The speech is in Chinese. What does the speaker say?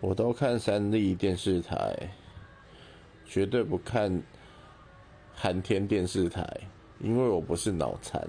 我都看三立电视台，绝对不看寒天电视台，因为我不是脑残。